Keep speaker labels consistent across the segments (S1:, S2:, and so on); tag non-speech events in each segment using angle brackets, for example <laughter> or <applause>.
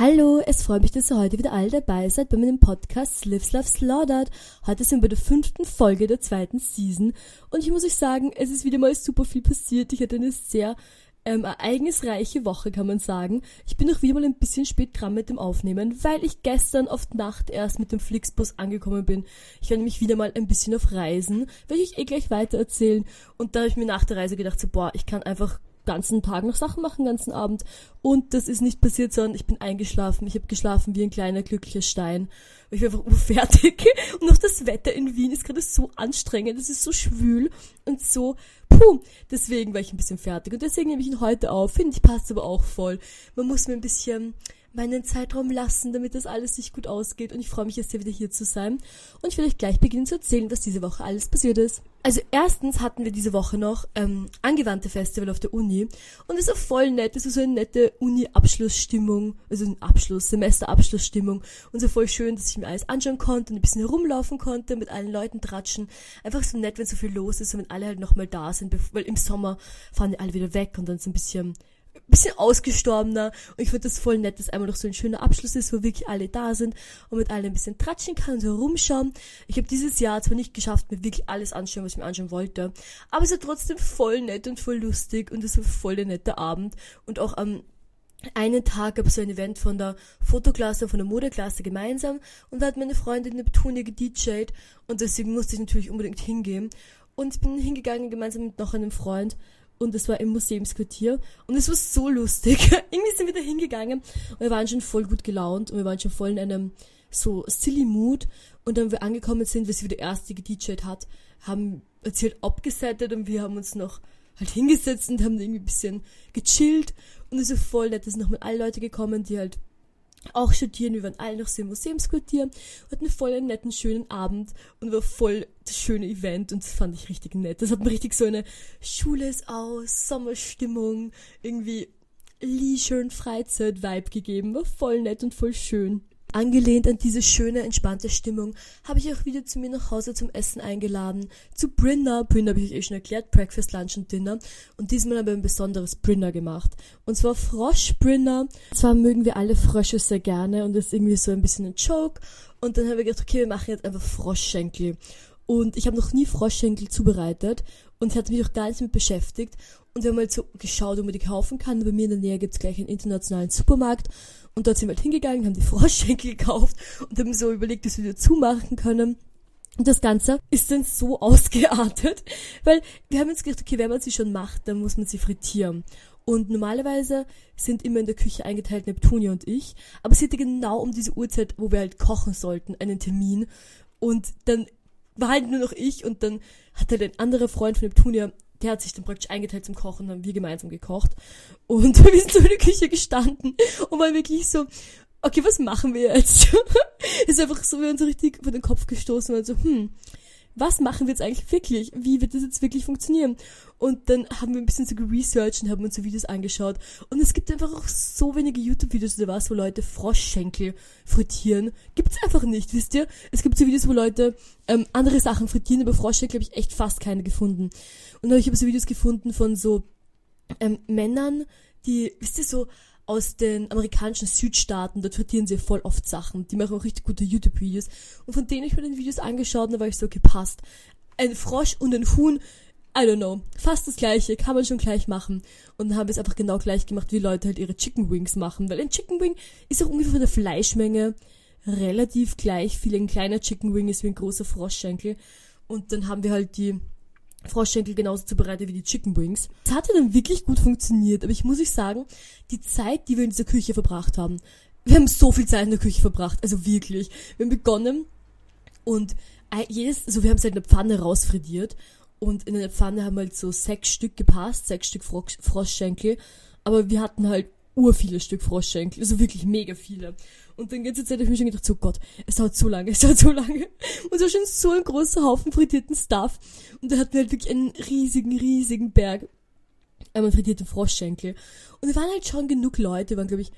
S1: Hallo, es freut mich, dass ihr heute wieder alle dabei seid bei meinem Podcast Lives Love Slaughtered. Heute sind wir bei der fünften Folge der zweiten Season und ich muss euch sagen, es ist wieder mal super viel passiert. Ich hatte eine sehr ähm, ereignisreiche Woche, kann man sagen. Ich bin auch wieder mal ein bisschen spät dran mit dem Aufnehmen, weil ich gestern auf Nacht erst mit dem Flixbus angekommen bin. Ich war nämlich wieder mal ein bisschen auf Reisen, werde ich eh gleich weiter erzählen. Und da habe ich mir nach der Reise gedacht, so, boah, ich kann einfach ganzen Tag noch Sachen machen, ganzen Abend. Und das ist nicht passiert, sondern ich bin eingeschlafen. Ich habe geschlafen wie ein kleiner glücklicher Stein. Ich bin einfach <laughs> urfertig. Und auch das Wetter in Wien ist gerade so anstrengend. Es ist so schwül und so, puh. Deswegen war ich ein bisschen fertig. Und deswegen nehme ich ihn heute auf. Finde ich passt aber auch voll. Man muss mir ein bisschen meinen Zeitraum lassen, damit das alles sich gut ausgeht. Und ich freue mich jetzt hier wieder hier zu sein. Und ich will euch gleich beginnen zu erzählen, was diese Woche alles passiert ist. Also erstens hatten wir diese Woche noch ähm, angewandte Festival auf der Uni. Und es war voll nett. Es war so eine nette Uni-Abschlussstimmung. Also ein Abschluss, Semester-Abschlussstimmung. Und so voll schön, dass ich mir alles anschauen konnte und ein bisschen herumlaufen konnte, mit allen Leuten tratschen. Einfach so nett, wenn so viel los ist und wenn alle halt nochmal da sind. Weil im Sommer fahren die alle wieder weg und dann so ein bisschen bisschen ausgestorbener und ich finde das voll nett, dass einmal noch so ein schöner Abschluss ist, wo wirklich alle da sind und mit allen ein bisschen tratschen kann und so rumschauen. Ich habe dieses Jahr zwar nicht geschafft, mir wirklich alles anschauen, was ich mir anschauen wollte, aber es war trotzdem voll nett und voll lustig und es war voll der nette Abend und auch am einen Tag gab es so ein Event von der Fotoklasse und von der Modeklasse gemeinsam und da hat meine Freundin Neptunia gedjed und deswegen musste ich natürlich unbedingt hingehen und bin hingegangen gemeinsam mit noch einem Freund und es war im Museumsquartier. Und es war so lustig. <laughs> Irgendwie sind wir da hingegangen und wir waren schon voll gut gelaunt und wir waren schon voll in einem so silly Mood. Und dann wir angekommen sind, wie sie wieder erste gedjed hat, haben erzählt abgesettet und wir haben uns noch halt hingesetzt und haben irgendwie ein bisschen gechillt. Und es war voll nett, es sind nochmal alle Leute gekommen, die halt auch studieren. Wir waren alle noch so im Museumsquartier, hatten voll einen netten, schönen Abend und war voll das schöne Event und das fand ich richtig nett. Das hat mir richtig so eine Schule ist aus, Sommerstimmung, irgendwie Leisure und Freizeit-Vibe gegeben. War voll nett und voll schön. Angelehnt an diese schöne, entspannte Stimmung habe ich auch wieder zu mir nach Hause zum Essen eingeladen. Zu Brinner. Brinner habe ich euch eh schon erklärt. Breakfast, Lunch und Dinner. Und diesmal haben wir ein besonderes Brinner gemacht. Und zwar Frosch-Brinner. Zwar mögen wir alle Frösche sehr gerne und das ist irgendwie so ein bisschen ein Joke. Und dann haben wir gedacht, okay, wir machen jetzt einfach Froschschenkel. Und ich habe noch nie Froschschenkel zubereitet und ich hatte mich auch gar nicht damit beschäftigt. Und wir haben halt so geschaut, wo man die kaufen kann. Bei mir in der Nähe gibt es gleich einen internationalen Supermarkt. Und dort sind wir halt hingegangen, haben die <laughs> Froschschenkel gekauft und haben so überlegt, dass wir die zumachen können. Und das Ganze ist dann so <laughs> ausgeartet, weil wir haben uns gedacht, okay, wenn man sie schon macht, dann muss man sie frittieren. Und normalerweise sind immer in der Küche eingeteilt Neptunia und ich, aber sie hatte genau um diese Uhrzeit, wo wir halt kochen sollten, einen Termin. Und dann war halt nur noch ich und dann hat halt ein anderer Freund von Neptunia der hat sich dann praktisch eingeteilt zum Kochen, dann haben wir gemeinsam gekocht. Und <laughs> wir sind so in der Küche gestanden und waren wirklich so, okay, was machen wir jetzt? <laughs> ist einfach so, wir haben so richtig vor den Kopf gestoßen und so, hm, was machen wir jetzt eigentlich wirklich? Wie wird das jetzt wirklich funktionieren? Und dann haben wir ein bisschen so geresearched und haben uns so Videos angeschaut. Und es gibt einfach auch so wenige YouTube-Videos oder was, wo Leute Froschschenkel frittieren. Gibt's einfach nicht, wisst ihr? Es gibt so Videos, wo Leute ähm, andere Sachen frittieren, aber Froschschenkel habe ich echt fast keine gefunden. Und dann habe ich aber so Videos gefunden von so ähm, Männern, die, wisst ihr, so aus den amerikanischen Südstaaten, dort frittieren sie voll oft Sachen. Die machen auch richtig gute YouTube-Videos. Und von denen ich mir den Videos angeschaut da war ich so, okay, passt. Ein Frosch und ein Huhn, I don't know. Fast das gleiche, kann man schon gleich machen. Und dann haben es einfach genau gleich gemacht, wie Leute halt ihre Chicken Wings machen. Weil ein Chicken Wing ist auch ungefähr von der Fleischmenge relativ gleich viel. Ein kleiner Chicken Wing ist wie ein großer Froschschenkel. Und dann haben wir halt die Froschschenkel genauso zubereitet wie die Chicken Wings. Es hatte dann wirklich gut funktioniert, aber ich muss euch sagen, die Zeit, die wir in dieser Küche verbracht haben, wir haben so viel Zeit in der Küche verbracht, also wirklich. Wir haben begonnen und jedes, also wir haben es halt in der Pfanne rausfrittiert und in der Pfanne haben halt so sechs Stück gepasst, sechs Stück Froschschenkel, aber wir hatten halt ur viele Stück Froschschenkel, also wirklich mega viele. Und dann ganze Zeit habe ich mir schon gedacht, so Gott, es dauert so lange, <laughs> es dauert so lange. Und es war schon so ein großer Haufen frittierten Stuff. Und da hatten wir halt wirklich einen riesigen, riesigen Berg einmal frittierte Froschschenkel. Und da waren halt schon genug Leute, waren glaube ich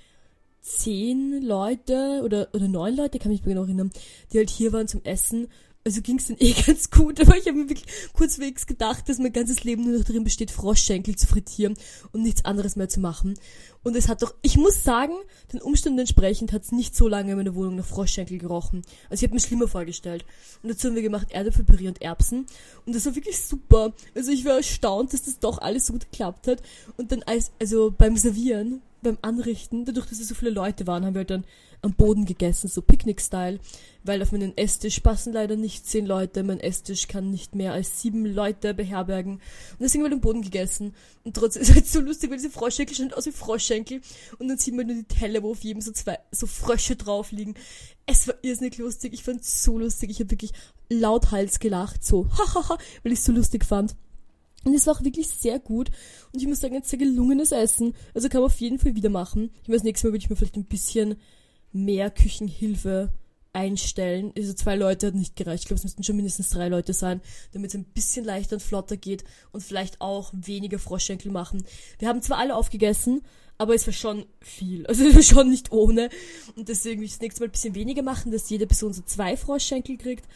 S1: zehn Leute oder, oder neun Leute, kann mich genau erinnern, die halt hier waren zum Essen. Also ging es dann <laughs> eh ganz gut, aber ich habe mir wirklich kurzwegs gedacht, dass mein ganzes Leben nur noch darin besteht, Froschschenkel zu frittieren und nichts anderes mehr zu machen. Und es hat doch, ich muss sagen, den Umständen entsprechend hat es nicht so lange in meiner Wohnung nach Froschschenkel gerochen. Also ich habe mir schlimmer vorgestellt. Und dazu haben wir gemacht Erdäpfelpüree und Erbsen. Und das war wirklich super. Also ich war erstaunt, dass das doch alles so gut geklappt hat. Und dann als, also beim Servieren, beim Anrichten, dadurch, dass es so viele Leute waren, haben wir halt dann am Boden gegessen, so Picknick-Style, weil auf meinen Esstisch passen leider nicht zehn Leute, mein Esstisch kann nicht mehr als sieben Leute beherbergen. Und deswegen haben wir am Boden gegessen. Und trotzdem <laughs> ist es halt so lustig, weil diese Froschschenkel schauen aus wie Froschschenkel. Und dann sieht man nur die Teller, wo auf jedem so zwei, so Frösche drauf liegen. Es war irrsinnig lustig, ich fand es so lustig, ich habe wirklich lauthals gelacht, so <laughs> hahaha, weil ich es so lustig fand. Und es war auch wirklich sehr gut. Und ich muss sagen, ein sehr gelungenes Essen. Also kann man auf jeden Fall wieder machen. Ich weiß, nächstes Mal würde ich mir vielleicht ein bisschen mehr Küchenhilfe einstellen. Also zwei Leute hat nicht gereicht. Ich glaube, es müssten schon mindestens drei Leute sein, damit es ein bisschen leichter und flotter geht und vielleicht auch weniger Froschschenkel machen. Wir haben zwar alle aufgegessen, aber es war schon viel. <laughs> Also es war schon nicht ohne. Und deswegen will ich das nächste Mal ein bisschen weniger machen, dass jede Person so zwei Froschschenkel kriegt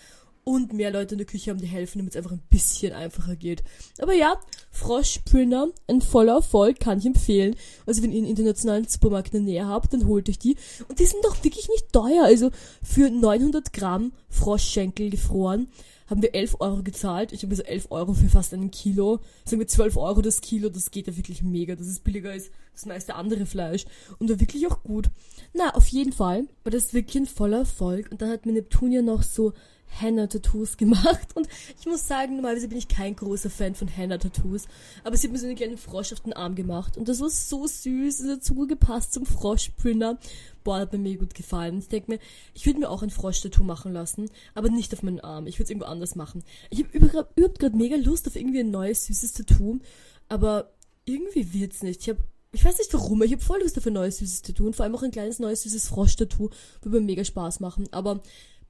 S1: und mehr Leute in der Küche haben, die helfen, damit es einfach ein bisschen einfacher geht. Aber ja, Froschprinter, ein voller Erfolg, kann ich empfehlen. Also wenn ihr einen internationalen Supermarkt in der Nähe habt, dann holt euch die. Und die sind doch wirklich nicht teuer. Also für 900 Gramm Froschschenkel gefroren haben wir 11 Euro gezahlt. Ich habe so 11 Euro für fast einen Kilo. Sagen wir 12 Euro das Kilo, das geht ja wirklich mega. Das ist billiger als das meiste andere Fleisch. Und war wirklich auch gut. Na, auf jeden Fall war das wirklich ein voller Erfolg. Und dann hat mir Neptunia noch so Henna-Tattoos <laughs> gemacht. Und ich muss sagen, normalerweise bin ich kein großer Fan von Henna-Tattoos. Aber sie hat mir so einen kleinen Frosch auf den Arm gemacht. Und das war so süß. Es hat so gut gepasst zum Froschprinter. Boah, hat mir gut gefallen. Ich denke mir, ich würde mir auch ein Frosch-Tattoo machen lassen. Aber nicht auf meinen Arm. Ich würde es irgendwo anders machen. Ich habe überhaupt gerade mega Lust auf irgendwie ein neues, süßes Tattoo. Aber irgendwie wird's nicht. Ich habe ich weiß nicht warum, ich habe voll Lust auf ein neues süßes Tattoo und vor allem auch ein kleines neues süßes Frosch-Tattoo. Würde mir mega Spaß machen. Aber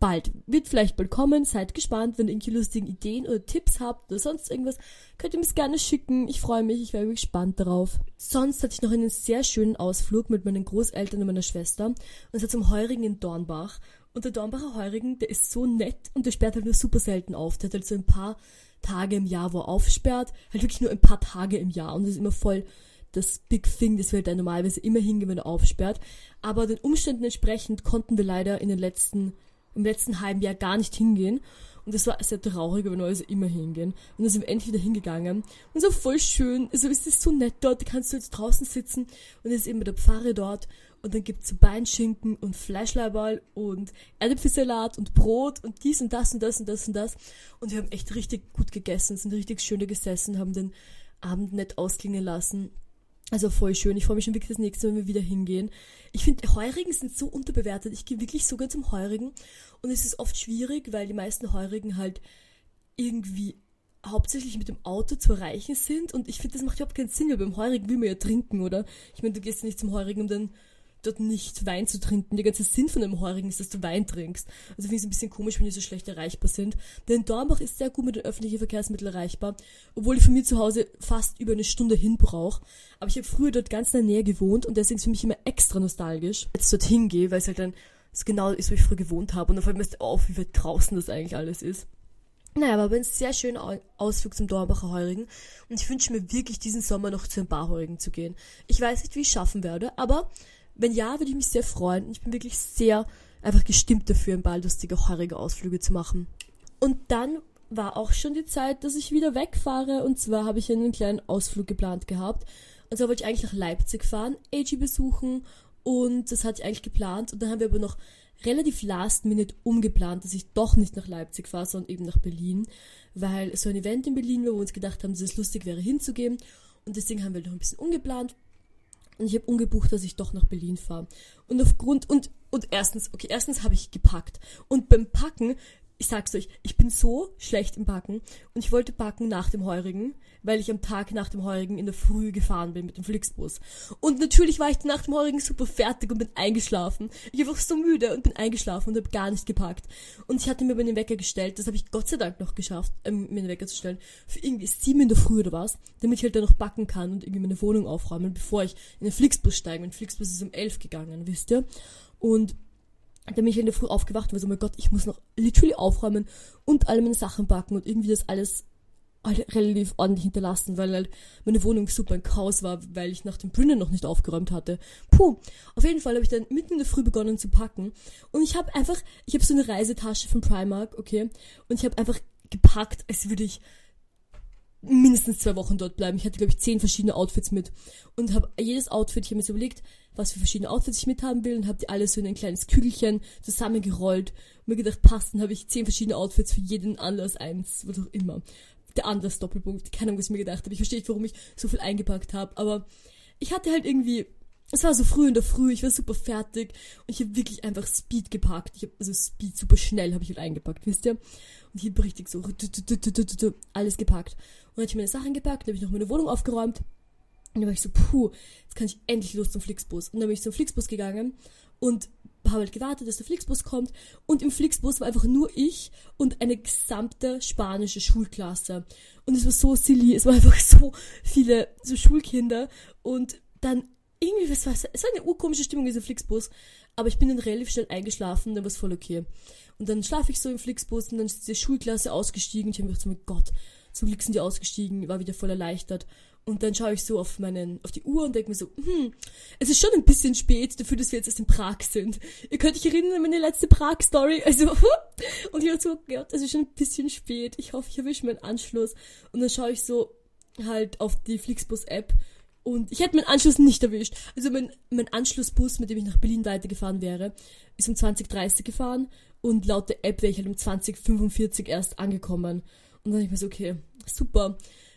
S1: bald. Wird vielleicht bald kommen. Seid gespannt, wenn ihr irgendwie lustigen Ideen oder Tipps habt oder sonst irgendwas, könnt ihr mir es gerne schicken. Ich freue mich, ich wäre gespannt darauf. Sonst hatte ich noch einen sehr schönen Ausflug mit meinen Großeltern und meiner Schwester. Und zwar zum Heurigen in Dornbach. Und der Dornbacher Heurigen, der ist so nett und der sperrt halt nur super selten auf. Der hat halt so ein paar Tage im Jahr, wo er aufsperrt. Halt wirklich nur ein paar Tage im Jahr. Und das ist immer voll das Big Thing, das wir halt normalerweise immer hingehen, wenn er aufsperrt. Aber den Umständen entsprechend konnten wir leider in den letzten im letzten halben Jahr gar nicht hingehen. Und das war sehr traurig, aber also immer hingehen. Und dann sind wir endlich wieder hingegangen. Und so voll schön. Also es ist so nett dort. Da kannst du jetzt draußen sitzen. Und es ist eben der Pfarre dort. Und dann gibt's so Beinschinken und Fleischleiberl und Erdäpfelsalat und Brot und dies und das und das und das und das. Und wir haben echt richtig gut gegessen, sind richtig schöne gesessen, haben den Abend nett ausklingen lassen. Also voll schön. Ich freue mich schon wirklich das nächste Mal, wenn wir wieder hingehen. Ich finde, Heurigen sind so unterbewertet. Ich gehe wirklich sogar zum Heurigen. Und es ist oft schwierig, weil die meisten Heurigen halt irgendwie hauptsächlich mit dem Auto zu erreichen sind. Und ich finde, das macht überhaupt keinen Sinn, weil beim Heurigen will man ja trinken, oder? Ich meine, du gehst ja nicht zum Heurigen, um dann dort nicht Wein zu trinken. Der ganze Sinn von einem Heurigen ist, dass du Wein trinkst. Also finde ich es ein bisschen komisch, wenn die so schlecht erreichbar sind. Denn Dornbach ist sehr gut mit den öffentlichen Verkehrsmitteln erreichbar, obwohl ich von mir zu Hause fast über eine Stunde hin brauche. Aber ich habe früher dort ganz in der Nähe gewohnt und deswegen ist es für mich immer extra nostalgisch, jetzt dorthin gehe, weil es halt dann so genau ist, wo ich früher gewohnt habe. Und dann fällt mir auf, wie weit draußen das eigentlich alles ist. Naja, aber ein sehr schöner Ausflug zum Dornbacher Heurigen. Und ich wünsche mir wirklich diesen Sommer noch zu einem Barheurigen zu gehen. Ich weiß nicht, wie ich es schaffen werde, aber wenn ja, würde ich mich sehr freuen. Ich bin wirklich sehr einfach gestimmt dafür, ein paar lustige, heurige Ausflüge zu machen. Und dann war auch schon die Zeit, dass ich wieder wegfahre. Und zwar habe ich einen kleinen Ausflug geplant gehabt. Und zwar wollte ich eigentlich nach Leipzig fahren, AG besuchen. Und das hatte ich eigentlich geplant. Und dann haben wir aber noch relativ last minute umgeplant, dass ich doch nicht nach Leipzig fahre, sondern eben nach Berlin. Weil so ein Event in Berlin war, wo wir uns gedacht haben, dass es lustig wäre hinzugehen. Und deswegen haben wir noch ein bisschen umgeplant. Und ich habe umgebucht, dass ich doch nach Berlin fahre. Und aufgrund, und, und erstens, okay, erstens habe ich gepackt. Und beim Packen ich sag's euch, ich bin so schlecht im Backen und ich wollte backen nach dem Heurigen, weil ich am Tag nach dem Heurigen in der Früh gefahren bin mit dem Flixbus. Und natürlich war ich nach dem Heurigen super fertig und bin eingeschlafen. Ich war einfach so müde und bin eingeschlafen und habe gar nicht gepackt. Und ich hatte mir den Wecker gestellt, das habe ich Gott sei Dank noch geschafft, ähm, mir den Wecker zu stellen, für irgendwie sieben in der Früh oder was, damit ich halt dann noch backen kann und irgendwie meine Wohnung aufräumen, bevor ich in den Flixbus steige. Mein Flixbus ist um elf gegangen, wisst ihr? Und dann bin ich in der Früh aufgewacht und war so, mein Gott, ich muss noch literally aufräumen und alle meine Sachen backen und irgendwie das alles relativ ordentlich hinterlassen, weil halt meine Wohnung super ein Chaos war, weil ich nach dem Printen noch nicht aufgeräumt hatte. Puh, auf jeden Fall habe ich dann mitten in der Früh begonnen zu packen und ich habe einfach, ich habe so eine Reisetasche von Primark, okay, und ich habe einfach gepackt, als würde ich mindestens zwei Wochen dort bleiben. Ich hatte, glaube ich, zehn verschiedene Outfits mit. Und habe jedes Outfit, ich habe mir so überlegt, was für verschiedene Outfits ich mithaben will und habe die alle so in ein kleines Kügelchen zusammengerollt und mir gedacht, passt, dann habe ich zehn verschiedene Outfits für jeden Anlass eins, was auch immer. Der Anlass Doppelpunkt, keine Ahnung, was ich mir gedacht habe. Ich verstehe nicht, warum ich so viel eingepackt habe, aber ich hatte halt irgendwie es war so früh in der Früh, ich war super fertig und ich habe wirklich einfach Speed gepackt. Ich habe also Speed super schnell habe ich halt eingepackt, wisst ihr? Und ich habe richtig so alles gepackt. Und dann habe ich meine Sachen gepackt, dann habe ich noch meine Wohnung aufgeräumt. Und dann war ich so, puh, jetzt kann ich endlich los zum Flixbus. Und dann bin ich zum Flixbus gegangen und habe halt gewartet, dass der Flixbus kommt. Und im Flixbus war einfach nur ich und eine gesamte spanische Schulklasse. Und es war so silly, es waren einfach so viele so Schulkinder. Und dann irgendwie, was war es? War eine urkomische Stimmung in diesem Flixbus, aber ich bin dann relativ schnell eingeschlafen, dann war es voll okay. Und dann schlafe ich so im Flixbus und dann ist diese Schulklasse ausgestiegen und ich habe mir gedacht, so, mein Gott, zum Glück sind die ausgestiegen, war wieder voll erleichtert. Und dann schaue ich so auf meinen, auf die Uhr und denke mir so, hm, es ist schon ein bisschen spät dafür, dass wir jetzt erst in Prag sind. Ihr könnt euch erinnern an meine letzte Prag-Story. <laughs> Also, und ich war so, Gott, es ist schon ein bisschen spät. Ich hoffe, ich erwische meinen Anschluss. Und dann schaue ich so halt auf die Flixbus-App und ich hätte meinen Anschluss nicht erwischt. Also mein, mein Anschlussbus, mit dem ich nach Berlin weitergefahren wäre, ist um 2030 gefahren und laut der App wäre ich halt um 2045 erst angekommen. Und dann ich mir so, okay, super.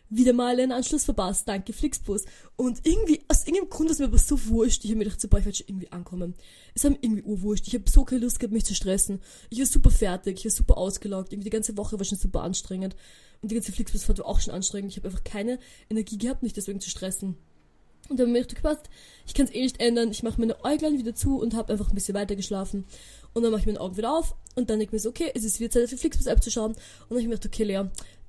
S1: Wieder mal einen Anschluss verpasst, danke Flixbus. Und irgendwie, aus irgendeinem Grund ist mir aber so wurscht. Ich habe mir gedacht, so, boah, ich werde schon irgendwie ankommen. Es mir irgendwie urwurscht. Ich habe so keine Lust gehabt, mich zu stressen. Ich war super fertig, ich war super ausgelaugt. Irgendwie die ganze Woche war schon super anstrengend. Und die ganze Flixbusfahrt war auch schon anstrengend. Ich habe einfach keine Energie gehabt, mich deswegen zu stressen. Und dann habe ich mir gedacht, ich kann es eh nicht ändern. Ich mache meine Äuglein wieder zu und habe einfach ein bisschen weiter geschlafen. Und dann mache ich meine Augen wieder auf und dann denke ich mir so, okay, es ist wieder Zeit, auf die Flixbus-App zu schauen. Und dann habe ich mir gedacht, okay, Lea,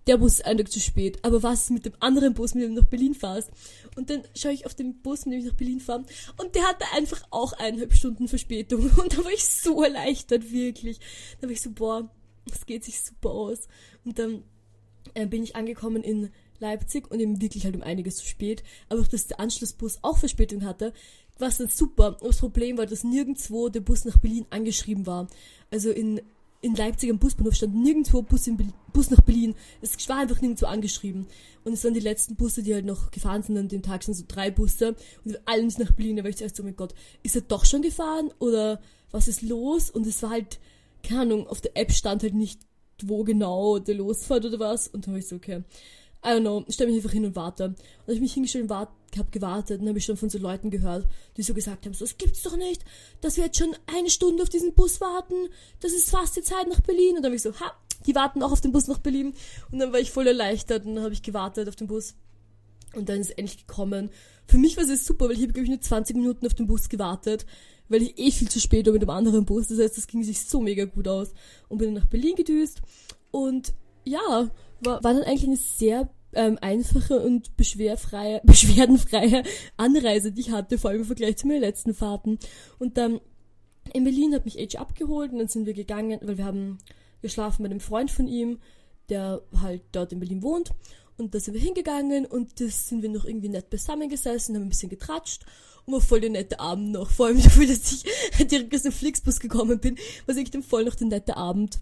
S1: der Bus ist eindeutig zu spät. Aber was ist mit dem anderen Bus, mit dem du nach Berlin fahrst? Und dann schaue ich auf den Bus, mit dem ich nach Berlin fahre. Und der hatte einfach auch eineinhalb Stunden Verspätung. <laughs> Und da war ich so erleichtert, wirklich. Da war ich so, boah, das geht sich super aus. Und dann äh, bin ich angekommen in Leipzig und eben wirklich halt um einiges zu spät. Aber auch, dass der Anschlussbus auch Verspätung hatte, war es dann super. Und das Problem war, dass nirgendwo der Bus nach Berlin angeschrieben war. Also in, in Leipzig am Busbahnhof stand nirgendwo Bus, Bus nach Berlin. Es war einfach nirgendwo angeschrieben. Und es waren die letzten Busse, die halt noch gefahren sind an dem Tag, sind so drei Busse. Und alle nicht nach Berlin. Da war ich zuerst so, oh mein Gott, ist er doch schon gefahren? Oder was ist los? Und es war halt, keine Ahnung, auf der App stand halt nicht, wo genau der losfährt oder was. Und dann war ich so, okay. I don't know, stell mich einfach hin und warte. Und als ich mich hingestellt und habe gewartet, dann habe ich schon von so Leuten gehört, die so gesagt haben, so, es gibt's doch nicht, dass wir jetzt schon eine Stunde auf diesen Bus warten, das ist fast die Zeit nach Berlin. Und dann habe ich so, ha, die warten auch auf den Bus nach Berlin. Und dann war ich voll erleichtert und dann habe ich gewartet auf den Bus. Und dann ist es endlich gekommen. Für mich war es super, weil ich habe, glaube ich, nur 20 Minuten auf den Bus gewartet, weil ich eh viel zu spät war mit dem anderen Bus. Das heißt, das ging sich so mega gut aus. Und bin dann nach Berlin gedüst. Und ja, war, war dann eigentlich eine sehr ähm, einfache und beschwerfreie, <laughs> beschwerdenfreie Anreise, die ich hatte, vor allem im Vergleich zu meinen letzten Fahrten. Und dann in Berlin hat mich Age abgeholt und dann sind wir gegangen, weil wir haben geschlafen bei einem Freund von ihm, der halt dort in Berlin wohnt. Und da sind wir hingegangen und das sind wir noch irgendwie nett beisammengesessen, haben ein bisschen getratscht und war voll der nette Abend noch. Vor allem <laughs> dafür, dass ich <laughs> direkt aus dem Flixbus gekommen bin, war ich dann voll noch der nette Abend.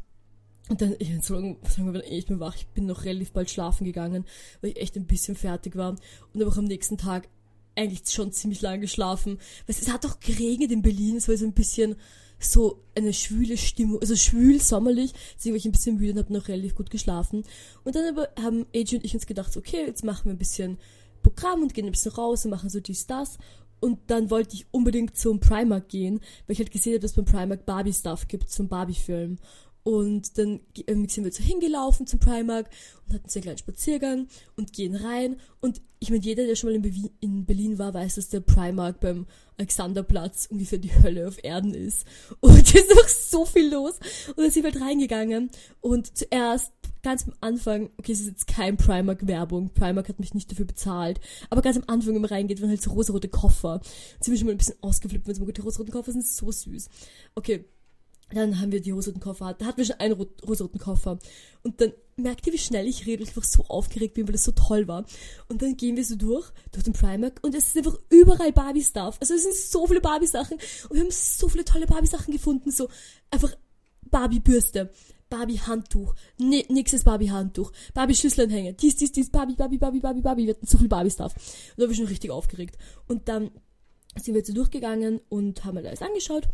S1: Und dann, ich, sagen, wir, ich bin wach, ich bin noch relativ bald schlafen gegangen, weil ich echt ein bisschen fertig war. Und habe auch am nächsten Tag eigentlich schon ziemlich lange geschlafen. Weil es hat auch geregnet in Berlin, es war so ein bisschen so eine schwüle Stimmung, also schwül, sommerlich, deswegen war ich ein bisschen müde und habe noch relativ gut geschlafen. Und dann aber haben AJ und ich uns gedacht, okay, jetzt machen wir ein bisschen Programm und gehen ein bisschen raus und machen so dies, das. Und dann wollte ich unbedingt zum Primark gehen, weil ich halt gesehen habe, dass beim Primark Barbie-Stuff gibt, zum Barbie-Film. Und dann sind wir so hingelaufen zum Primark und hatten so einen kleinen Spaziergang und gehen rein. Und ich meine, jeder, der schon mal in Berlin war, weiß, dass der Primark beim Alexanderplatz ungefähr die Hölle auf Erden ist. <laughs> Und es ist noch so viel los. Und dann sind wir halt reingegangen. Und zuerst, ganz am Anfang, okay, es ist jetzt kein Primark-Werbung. Primark hat mich nicht dafür bezahlt. Aber ganz am Anfang, wenn man reingeht, waren halt so rosarote Koffer. Jetzt sind wir schon mal ein bisschen ausgeflippt, weil die rosaroten Koffer sind so süß. Okay, dann haben wir die rosaten Koffer, da hatten wir schon einen rosaten Koffer. Und dann merkt ihr, wie schnell ich rede, ich einfach so aufgeregt bin, weil das so toll war. Und dann gehen wir so durch, durch den Primark und es ist einfach überall Barbie-Stuff. Also es sind so viele Barbie-Sachen und wir haben so viele tolle Barbie-Sachen gefunden, so einfach Barbie-Bürste, Barbie-Handtuch, nächstes Barbie-Handtuch, Barbie-Schlüsselanhänger, dies, dies, dies, Barbie, Barbie, Barbie, Barbie, Barbie, wir hatten so viel Barbie-Stuff. Und da war ich schon richtig aufgeregt. Und dann sind wir so durchgegangen und haben halt alles angeschaut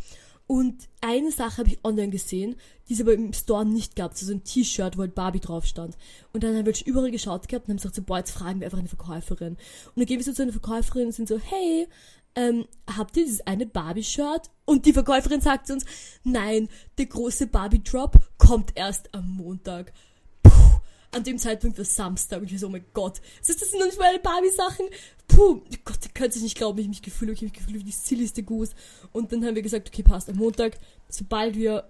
S1: und eine Sache habe ich online gesehen, die es aber im Store nicht gab. So ein T-Shirt, wo halt Barbie drauf stand. Und dann haben wir überall geschaut gehabt und haben gesagt so, boah, jetzt fragen wir einfach eine Verkäuferin. Und dann gehen wir so zu einer Verkäuferin und sind so, hey, ähm, habt ihr dieses eine Barbie-Shirt? Und die Verkäuferin sagt zu uns, nein, der große Barbie-Drop kommt erst am Montag an dem Zeitpunkt war Samstag und ich war so, oh mein Gott, das ist das noch nicht meine Barbie-Sachen. Puh, Gott, ihr könnt sich nicht glauben, wie ich mich gefühlt. Ich mich gefühlt wie die silligste Goose. Und dann haben wir gesagt, okay, passt, am Montag, sobald wir,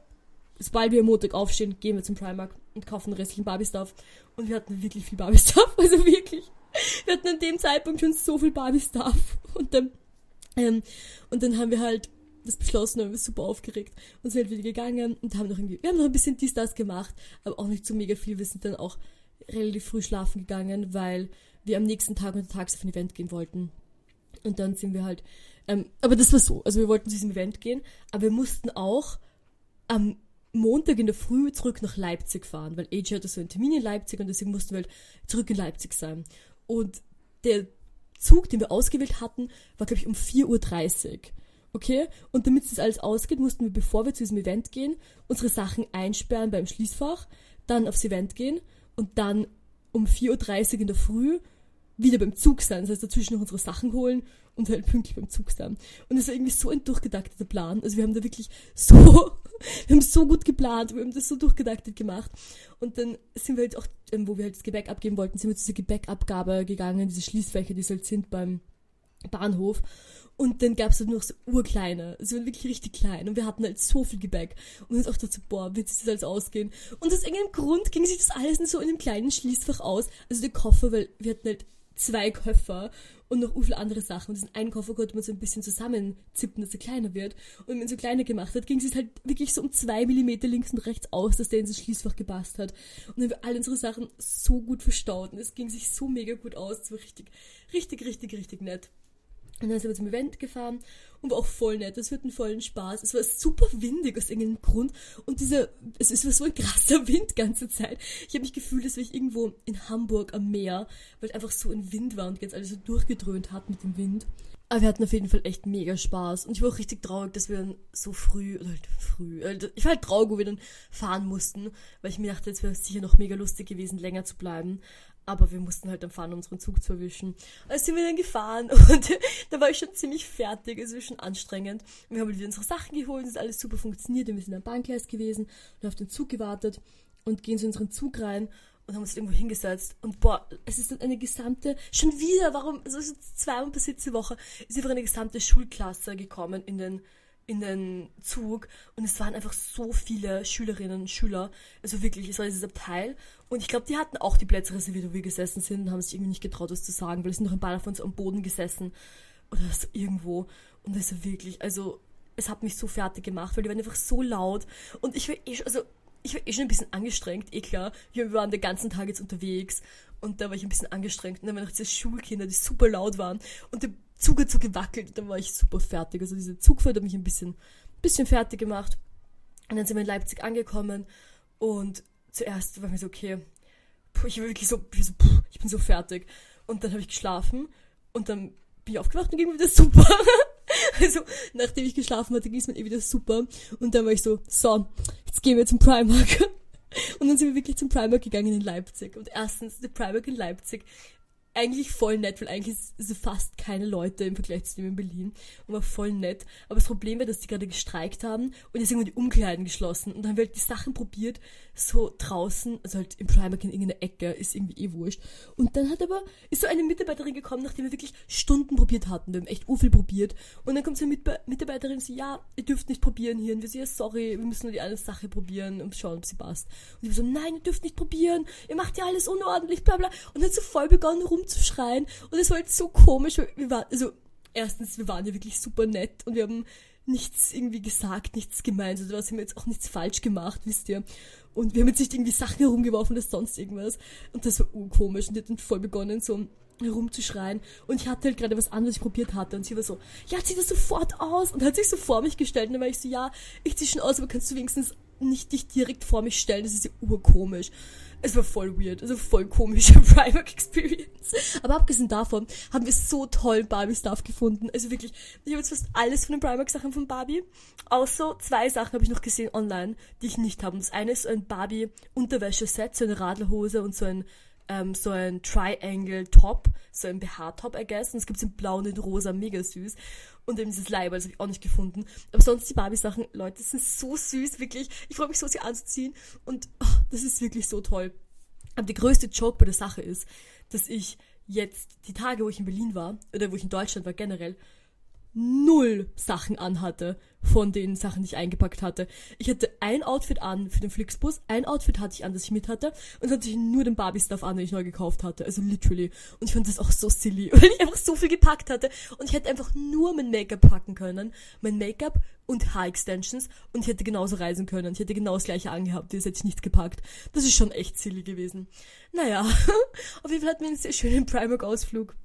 S1: sobald wir am Montag aufstehen, gehen wir zum Primark und kaufen den restlichen Barbie-Stuff. Und wir hatten wirklich viel Barbie-Stuff, <laughs> also wirklich. Wir hatten an dem Zeitpunkt schon so viel Barbie-Stuff. Und dann, ähm, und dann haben wir halt das beschlossen und wir sind super aufgeregt und sind halt wieder gegangen und haben noch irgendwie, wir haben noch ein bisschen dies, das gemacht, aber auch nicht so mega viel. Wir sind dann auch relativ früh schlafen gegangen, weil wir am nächsten Tag untertags auf ein Event gehen wollten. Und dann sind wir halt, ähm, aber das war so, also wir wollten zu diesem Event gehen, aber wir mussten auch am Montag in der Früh zurück nach Leipzig fahren, weil AJ hatte so einen Termin in Leipzig und deswegen mussten wir halt zurück in Leipzig sein. Und der Zug, den wir ausgewählt hatten, war, glaube ich, um 4.30 Uhr. Okay? Und damit das alles ausgeht, mussten wir, bevor wir zu diesem Event gehen, unsere Sachen einsperren beim Schließfach, dann aufs Event gehen und dann um 4.30 Uhr in der Früh wieder beim Zug sein. Das heißt, dazwischen noch unsere Sachen holen und halt pünktlich beim Zug sein. Und das war irgendwie so ein durchgedakteter Plan. Also wir haben da wirklich <laughs> so, wir haben so gut geplant, wir haben das so durchgedaktet gemacht. Und dann sind wir halt auch, ähm, wo wir halt das Gebäck abgeben wollten, sind wir zu dieser Gebäckabgabe gegangen, diese Schließfächer, die halt sind beim Bahnhof. Und dann gab es halt noch so urkleine. Sie waren wirklich richtig klein. Und wir hatten halt so viel Gebäck. Und uns auch dazu, boah, wird sich das alles ausgehen? Und aus irgendeinem Grund ging sich das alles in so in einem kleinen Schließfach aus. Also der Koffer, weil wir hatten halt zwei Koffer und noch viele andere Sachen. Und diesen einen Koffer konnte man so ein bisschen zusammenzippen, dass er kleiner wird. Und wenn man ihn so kleiner gemacht hat, ging es halt wirklich so um zwei Millimeter links und rechts aus, dass der in das Schließfach gepasst hat. Und dann haben wir alle unsere Sachen so gut verstaut. Und es ging sich so mega gut aus. Es war richtig, richtig, richtig, richtig nett. Und dann sind wir zum Event gefahren und war auch voll nett. Es wird einen vollen Spaß. Es war super windig aus irgendeinem Grund. Und dieser, es, es war so ein krasser <laughs> Wind ganze Zeit. Ich habe mich gefühlt, als wäre ich irgendwo in Hamburg am Meer, weil einfach so ein Wind war und jetzt alles so durchgedröhnt hat mit dem Wind. Aber wir hatten auf jeden Fall echt mega Spaß. Und ich war auch richtig traurig, dass wir dann so früh, oder halt früh, äh, ich war halt traurig, wo wir dann fahren mussten, weil ich mir dachte, es wäre sicher noch mega lustig gewesen, länger zu bleiben. Aber wir mussten halt dann fahren, unseren Zug zu erwischen. Also sind wir dann gefahren <laughs> und da war ich schon ziemlich fertig. Es war schon anstrengend. wir haben halt wieder unsere Sachen geholt, es ist alles super funktioniert. Wir sind am Bahngleis gewesen und auf den Zug gewartet und gehen zu unseren Zug rein und haben uns irgendwo hingesetzt. Und boah, es ist eine gesamte, schon wieder, warum, also es zweimal passiert diese Woche, ist einfach eine gesamte Schulklasse gekommen in den in den Zug und es waren einfach so viele Schülerinnen und Schüler. Also wirklich, es war dieses Abteil. Und ich glaube, die hatten auch die Plätze reserviert, wo wir gesessen sind und haben sich irgendwie nicht getraut, was zu sagen, weil es sind noch ein paar von uns am Boden gesessen oder so irgendwo. Und das war wirklich, also es hat mich so fertig gemacht, weil die waren einfach so laut und ich war eh also ich war eh schon ein bisschen angestrengt, eh klar. Wir waren den ganzen Tag jetzt unterwegs und da war ich ein bisschen angestrengt und dann waren noch diese Schulkinder, die super laut waren und der Zug hat so gewackelt, dann war ich super fertig. Also diese Zugfahrt hat mich ein bisschen, bisschen fertig gemacht. Und dann sind wir in Leipzig angekommen und zuerst war mir so, okay, puh, ich war wirklich so, ich, so, puh, ich bin so fertig. Und dann habe ich geschlafen und dann bin ich aufgewacht und ging mir wieder super. <laughs> <laughs> also, nachdem ich geschlafen hatte, ging es mir eh wieder super. Und dann war ich so, so, jetzt gehen wir zum Primark. <laughs> Und dann sind wir wirklich zum Primark gegangen in Leipzig. Und erstens, der Primark in Leipzig eigentlich voll nett, weil eigentlich sind fast keine Leute im Vergleich zu dem in Berlin und war voll nett. Aber das Problem war, dass die gerade gestreikt haben und jetzt irgendwann die Umkleiden geschlossen und dann haben wir halt die Sachen probiert, so draußen, also halt im Primark in irgendeiner Ecke, ist irgendwie eh wurscht. Und dann hat aber, ist so eine Mitarbeiterin gekommen, nachdem wir wirklich Stunden probiert hatten, wir haben echt viel probiert. Und dann kommt so eine Mitarbeiterin und so, ja, ihr dürft nicht probieren hier. Und wir so, ja, sorry, wir müssen nur die eine Sache probieren und schauen, ob sie passt. Und wir so, nein, ihr dürft nicht probieren, ihr macht ja alles unordentlich, bla bla. Und dann hat so voll begonnen rum rumzuschreien und es war halt so komisch, weil wir waren, also erstens, wir waren ja wirklich super nett und wir haben nichts irgendwie gesagt, nichts gemeint. Also was haben wir jetzt auch nichts falsch gemacht, wisst ihr. Und wir haben jetzt nicht irgendwie Sachen herumgeworfen oder sonst irgendwas. Und das war urkomisch. Und die hat dann voll begonnen, so herumzuschreien. Und ich hatte halt gerade was anderes probiert hatte. Und sie war so, ja, zieh das sofort aus. Und hat sich so vor mich gestellt. Und dann war ich so, ja, ich zieh schon aus, aber kannst du wenigstens nicht dich direkt vor mich stellen? Das ist ja urkomisch. Es war voll weird, also voll komische <laughs> Primark Experience. Aber abgesehen davon haben wir so tollen Barbie-Stuff gefunden. Also wirklich, ich habe jetzt fast alles von den Primark-Sachen von Barbie. Außer zwei Sachen habe ich noch gesehen online, die ich nicht habe. Das eine ist so ein Barbie-Unterwäsche-Set, so eine Radlerhose und so ein ähm, so ein Triangle Top, so ein BH-Top, I guess. Und es gibt in blau und in rosa, mega süß. Und eben dieses Leiber, das habe ich auch nicht gefunden. Aber sonst die Barbie-Sachen, Leute, sind so süß, wirklich. Ich freue mich so, sie anzuziehen. Und oh, das ist wirklich so toll. Aber der größte Joke bei der Sache ist, dass ich jetzt die Tage, wo ich in Berlin war, oder wo ich in Deutschland war generell, null Sachen anhatte von den Sachen, die ich eingepackt hatte. Ich hatte ein Outfit an für den Flixbus, ein Outfit hatte ich an, das ich mit hatte, und sonst hatte ich nur den Barbie-Stuff an, den ich neu gekauft hatte. Also literally. Und ich fand das auch so silly, <laughs> weil ich einfach so viel gepackt hatte. Und ich hätte einfach nur mein Make-up packen können. Mein Make-up und Haar-Extensions. Und ich hätte genauso reisen können. Ich hätte genau das gleiche angehabt. Das hätte ich nicht gepackt. Das ist schon echt silly gewesen. Naja, <laughs> auf jeden Fall hatten wir einen sehr schönen Primark-Ausflug.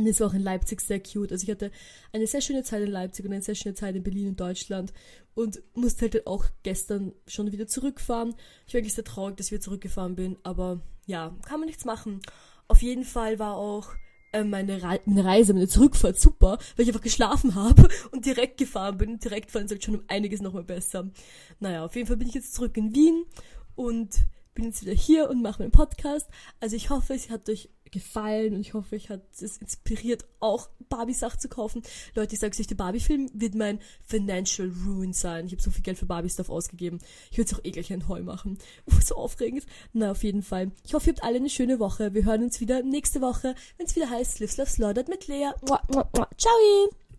S1: Und es war auch in Leipzig sehr cute. Also ich hatte eine sehr schöne Zeit in Leipzig und eine sehr schöne Zeit in Berlin und Deutschland und musste halt auch gestern schon wieder zurückfahren. Ich war eigentlich sehr traurig, dass ich wieder zurückgefahren bin, aber ja, kann man nichts machen. Auf jeden Fall war auch äh, meine, Re meine Reise, meine Zurückfahrt super, weil ich einfach geschlafen <laughs> habe und direkt gefahren bin. Direkt fahren ist halt schon um einiges nochmal besser. Naja, auf jeden Fall bin ich jetzt zurück in Wien und bin jetzt wieder hier und mache meinen Podcast. Also ich hoffe, es hat euch gefallen und ich hoffe, ich hat es inspiriert, auch Barbie-Sachen zu kaufen. Leute, ich sage euch, der Barbie-Film wird mein Financial Ruin sein. Ich habe so viel Geld für Barbie-Stuff ausgegeben. Ich würde es auch eh ein Heu machen. Uh, so aufregend. Na, auf jeden Fall. Ich hoffe, ihr habt alle eine schöne Woche. Wir hören uns wieder nächste Woche, wenn es wieder heißt Live, Love, Slaughtered mit Lea. Ciao!